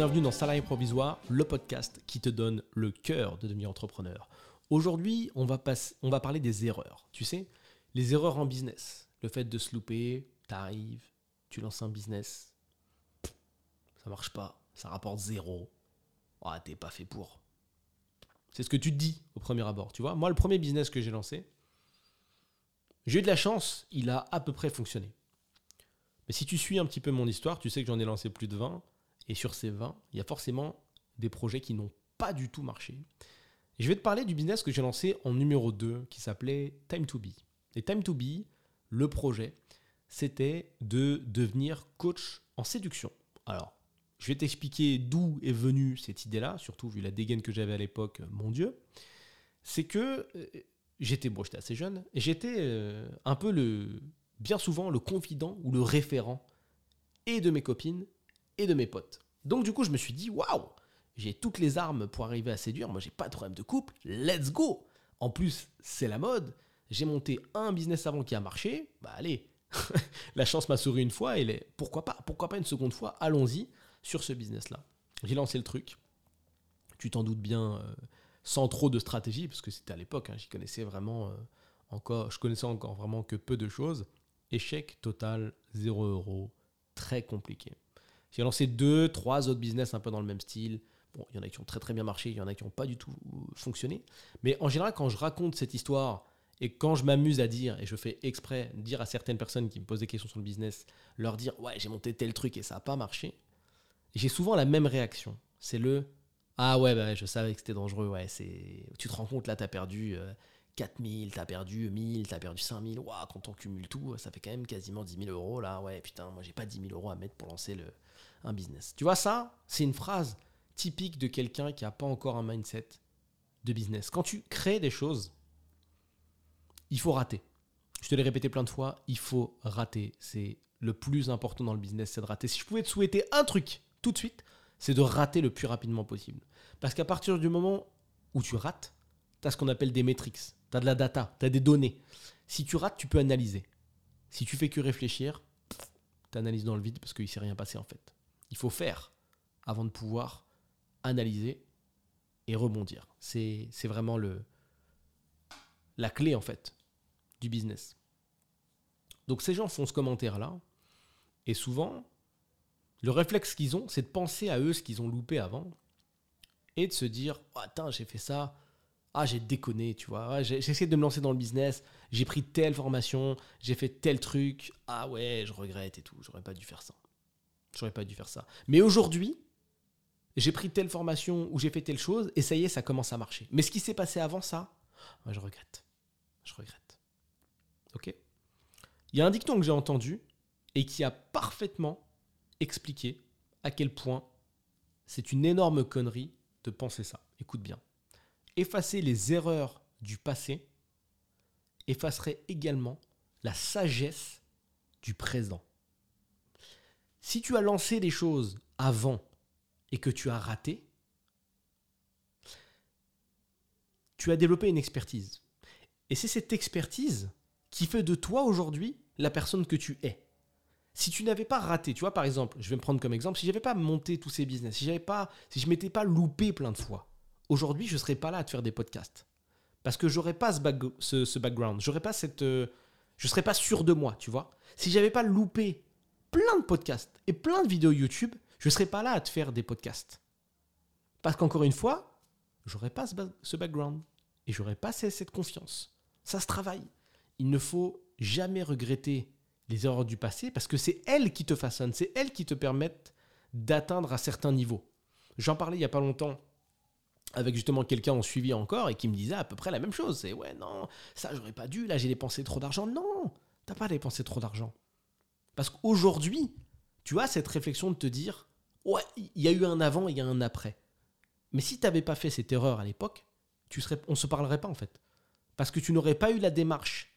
bienvenue dans Salarié Provisoire, le podcast qui te donne le cœur de devenir entrepreneur. Aujourd'hui, on, va on va parler des erreurs. Tu sais, les erreurs en business. Le fait de se louper, t'arrives, tu lances un business, ça marche pas, ça rapporte zéro. Oh, t'es pas fait pour. C'est ce que tu te dis au premier abord, tu vois. Moi, le premier business que j'ai lancé, j'ai eu de la chance, il a à peu près fonctionné. Mais si tu suis un petit peu mon histoire, tu sais que j'en ai lancé plus de 20. Et sur ces 20, il y a forcément des projets qui n'ont pas du tout marché. Je vais te parler du business que j'ai lancé en numéro 2 qui s'appelait Time to Be. Et Time to Be, le projet, c'était de devenir coach en séduction. Alors, je vais t'expliquer d'où est venue cette idée-là, surtout vu la dégaine que j'avais à l'époque, mon Dieu. C'est que euh, j'étais, bon, j'étais assez jeune, et j'étais euh, un peu le, bien souvent le confident ou le référent et de mes copines de mes potes. Donc du coup, je me suis dit, waouh, j'ai toutes les armes pour arriver à séduire, moi j'ai pas de problème de couple, let's go. En plus, c'est la mode, j'ai monté un business avant qui a marché, bah allez, la chance m'a souri une fois, et pourquoi pas, pourquoi pas une seconde fois, allons-y sur ce business-là. J'ai lancé le truc, tu t'en doutes bien, euh, sans trop de stratégie, parce que c'était à l'époque, hein, j'y connaissais vraiment euh, encore, je connaissais encore vraiment que peu de choses. Échec total, 0 euros, très compliqué. J'ai lancé deux, trois autres business un peu dans le même style. Bon, il y en a qui ont très très bien marché, il y en a qui n'ont pas du tout fonctionné. Mais en général, quand je raconte cette histoire et quand je m'amuse à dire, et je fais exprès dire à certaines personnes qui me posent des questions sur le business, leur dire ouais j'ai monté tel truc et ça n'a pas marché, j'ai souvent la même réaction. C'est le ah ouais bah, je savais que c'était dangereux, ouais tu te rends compte là tu as perdu 4000, tu as perdu 1000, tu as perdu 5000, waouh quand on cumule tout ça fait quand même quasiment 10 000 euros là, ouais putain moi j'ai pas 10 000 euros à mettre pour lancer le, un business. Tu vois, ça, c'est une phrase typique de quelqu'un qui n'a pas encore un mindset de business. Quand tu crées des choses, il faut rater. Je te l'ai répété plein de fois, il faut rater. C'est le plus important dans le business, c'est de rater. Si je pouvais te souhaiter un truc tout de suite, c'est de rater le plus rapidement possible. Parce qu'à partir du moment où tu rates, tu ce qu'on appelle des métriques, tu as de la data, tu as des données. Si tu rates, tu peux analyser. Si tu fais que réfléchir, tu analyses dans le vide parce qu'il ne s'est rien passé en fait. Il faut faire avant de pouvoir analyser et rebondir. C'est vraiment le, la clé en fait du business. Donc ces gens font ce commentaire-là, et souvent, le réflexe qu'ils ont, c'est de penser à eux ce qu'ils ont loupé avant, et de se dire, oh, attends, j'ai fait ça, ah j'ai déconné, tu vois, j'ai essayé de me lancer dans le business, j'ai pris telle formation, j'ai fait tel truc, ah ouais, je regrette et tout, j'aurais pas dû faire ça. J'aurais pas dû faire ça. Mais aujourd'hui, j'ai pris telle formation ou j'ai fait telle chose et ça y est, ça commence à marcher. Mais ce qui s'est passé avant ça, moi, je regrette. Je regrette. Ok? Il y a un dicton que j'ai entendu et qui a parfaitement expliqué à quel point c'est une énorme connerie de penser ça. Écoute bien. Effacer les erreurs du passé effacerait également la sagesse du présent. Si tu as lancé des choses avant et que tu as raté, tu as développé une expertise. Et c'est cette expertise qui fait de toi aujourd'hui la personne que tu es. Si tu n'avais pas raté, tu vois par exemple, je vais me prendre comme exemple, si j'avais pas monté tous ces business, si j'avais pas si je m'étais pas loupé plein de fois, aujourd'hui, je serais pas là à te faire des podcasts. Parce que j'aurais pas ce, back, ce, background, j'aurais pas cette euh, je serais pas sûr de moi, tu vois. Si j'avais pas loupé plein de podcasts et plein de vidéos YouTube, je ne serais pas là à te faire des podcasts. Parce qu'encore une fois, j'aurais pas ce background et j'aurais pas cette confiance. Ça se travaille. Il ne faut jamais regretter les erreurs du passé parce que c'est elles qui te façonnent, c'est elles qui te permettent d'atteindre un certain niveau. J'en parlais il y a pas longtemps avec justement quelqu'un en suivi encore et qui me disait à peu près la même chose. C'est ouais non, ça j'aurais pas dû, là j'ai dépensé trop d'argent. Non, t'as pas dépensé trop d'argent. Parce qu'aujourd'hui, tu as cette réflexion de te dire, ouais, il y a eu un avant, il y a un après. Mais si tu n'avais pas fait cette erreur à l'époque, tu serais, on se parlerait pas en fait. Parce que tu n'aurais pas eu la démarche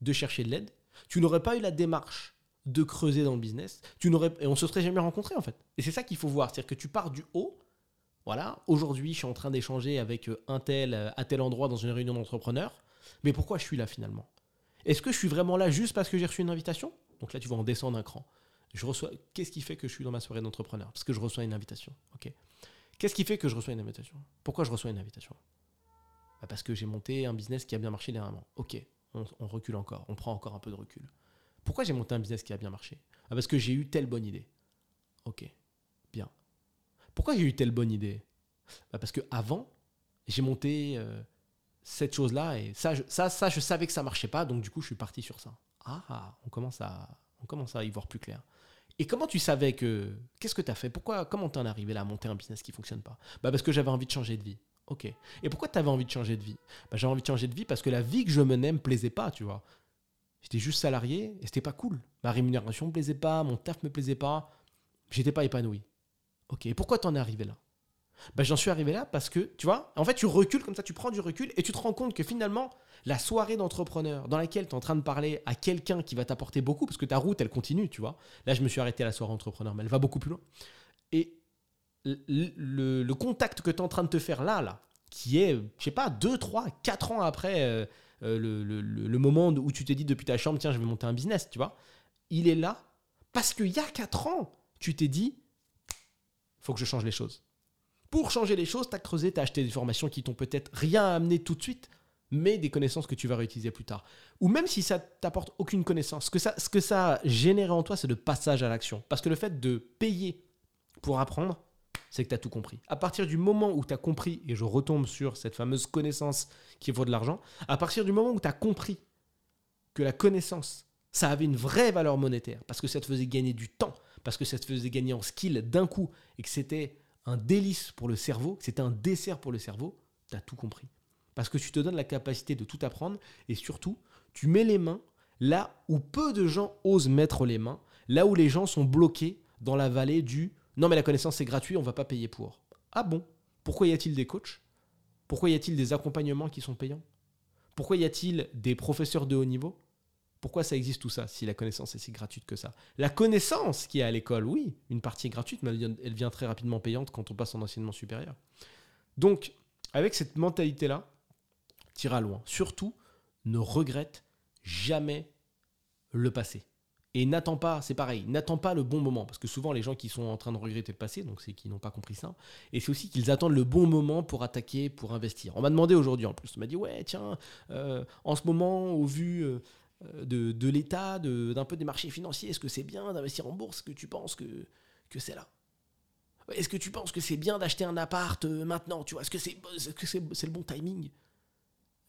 de chercher de l'aide, tu n'aurais pas eu la démarche de creuser dans le business, tu n'aurais, et on se serait jamais rencontré en fait. Et c'est ça qu'il faut voir, c'est-à-dire que tu pars du haut. Voilà, aujourd'hui, je suis en train d'échanger avec euh, un tel euh, à tel endroit dans une réunion d'entrepreneurs. Mais pourquoi je suis là finalement? Est-ce que je suis vraiment là juste parce que j'ai reçu une invitation? Donc là, tu vas en descendre un cran. Je reçois. Qu'est-ce qui fait que je suis dans ma soirée d'entrepreneur? Parce que je reçois une invitation. Qu'est-ce qui fait que je reçois une invitation? Pourquoi je reçois une invitation? Bah, Parce que j'ai monté un business qui a bien marché dernièrement. Ok. On, on, recule encore. On prend encore un peu de recul. Pourquoi j'ai monté un business qui a bien marché? Ah, Parce que j'ai eu telle bonne idée. Ok. Bien. Pourquoi j'ai eu telle bonne idée? Bah, Parce que avant, j'ai monté euh, cette chose-là et ça je, ça, ça, je savais que ça marchait pas, donc du coup, je suis parti sur ça. Ah, on commence à, on commence à y voir plus clair. Et comment tu savais que. Qu'est-ce que tu as fait? Pourquoi Comment t'en es arrivé là à monter un business qui fonctionne pas? Bah Parce que j'avais envie de changer de vie. Ok. Et pourquoi tu avais envie de changer de vie? Bah, J'avais envie de changer de vie parce que la vie que je menais me plaisait pas, tu vois. J'étais juste salarié et c'était pas cool. Ma rémunération me plaisait pas, mon taf me plaisait pas. J'étais pas épanoui. Ok. Et pourquoi t'en es arrivé là? Bah, J'en suis arrivé là parce que, tu vois, en fait, tu recules comme ça, tu prends du recul et tu te rends compte que finalement, la soirée d'entrepreneur dans laquelle tu es en train de parler à quelqu'un qui va t'apporter beaucoup, parce que ta route, elle continue, tu vois. Là, je me suis arrêté à la soirée entrepreneur, mais elle va beaucoup plus loin. Et le, contact que tu es en train de te faire là, là, qui est, je sais pas, 2, 3, 4 ans après euh, euh, le, moment où tu t'es dit depuis ta chambre, tiens, je vais monter un business, tu vois, il est là parce qu'il y a 4 ans, tu t'es dit, faut que je change les choses. Pour changer les choses, tu as creusé, tu as acheté des formations qui t'ont peut-être rien amené tout de suite, mais des connaissances que tu vas réutiliser plus tard. Ou même si ça t'apporte aucune connaissance, ce que ça, ce que ça a généré en toi, c'est le passage à l'action. Parce que le fait de payer pour apprendre, c'est que tu as tout compris. À partir du moment où tu as compris, et je retombe sur cette fameuse connaissance qui vaut de l'argent, à partir du moment où tu as compris que la connaissance, ça avait une vraie valeur monétaire, parce que ça te faisait gagner du temps, parce que ça te faisait gagner en skill d'un coup, et que c'était un délice pour le cerveau, c'était un dessert pour le cerveau, tu as tout compris. Parce que tu te donnes la capacité de tout apprendre et surtout, tu mets les mains là où peu de gens osent mettre les mains, là où les gens sont bloqués dans la vallée du non mais la connaissance c'est gratuit, on va pas payer pour. Ah bon? Pourquoi y a-t-il des coachs? Pourquoi y a-t-il des accompagnements qui sont payants? Pourquoi y a-t-il des professeurs de haut niveau? Pourquoi ça existe tout ça si la connaissance est si gratuite que ça? La connaissance qui est à l'école, oui, une partie est gratuite, mais elle devient très rapidement payante quand on passe en enseignement supérieur. Donc, avec cette mentalité-là, tira loin. Surtout, ne regrette jamais le passé. Et n'attends pas, c'est pareil, n'attends pas le bon moment. Parce que souvent, les gens qui sont en train de regretter le passé, donc c'est qu'ils n'ont pas compris ça. Et c'est aussi qu'ils attendent le bon moment pour attaquer, pour investir. On m'a demandé aujourd'hui en plus, on m'a dit, ouais, tiens, euh, en ce moment, au vu euh, de, de l'état, d'un peu des marchés financiers, est-ce que c'est bien d'investir en bourse? Est-ce que tu penses que, que c'est là? Est-ce que tu penses que c'est bien d'acheter un appart euh, maintenant Tu est-ce que c'est -ce c'est le bon timing?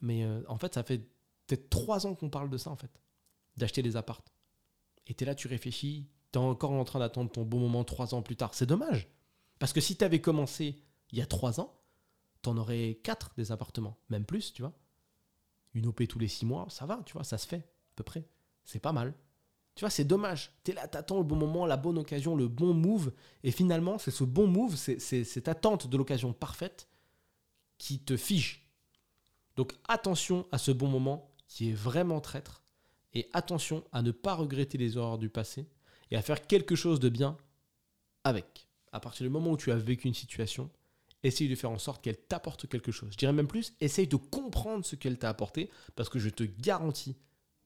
Mais euh, en fait, ça fait peut-être trois ans qu'on parle de ça, en fait, d'acheter des appartes. Et es là, tu réfléchis, tu es encore en train d'attendre ton bon moment trois ans plus tard. C'est dommage. Parce que si tu avais commencé il y a trois ans, tu en aurais quatre des appartements, même plus, tu vois. Une OP tous les six mois, ça va, tu vois, ça se fait, C'est pas mal. Tu vois, c'est dommage. Tu es là, attends le bon moment, la bonne occasion, le bon move. Et finalement, c'est ce bon move, c'est cette attente de l'occasion parfaite qui te fige donc attention à ce bon moment qui est vraiment traître et attention à ne pas regretter les erreurs du passé et à faire quelque chose de bien avec. À partir du moment où tu as vécu une situation, essaye de faire en sorte qu'elle t'apporte quelque chose. Je dirais même plus, essaye de comprendre ce qu'elle t'a apporté parce que je te garantis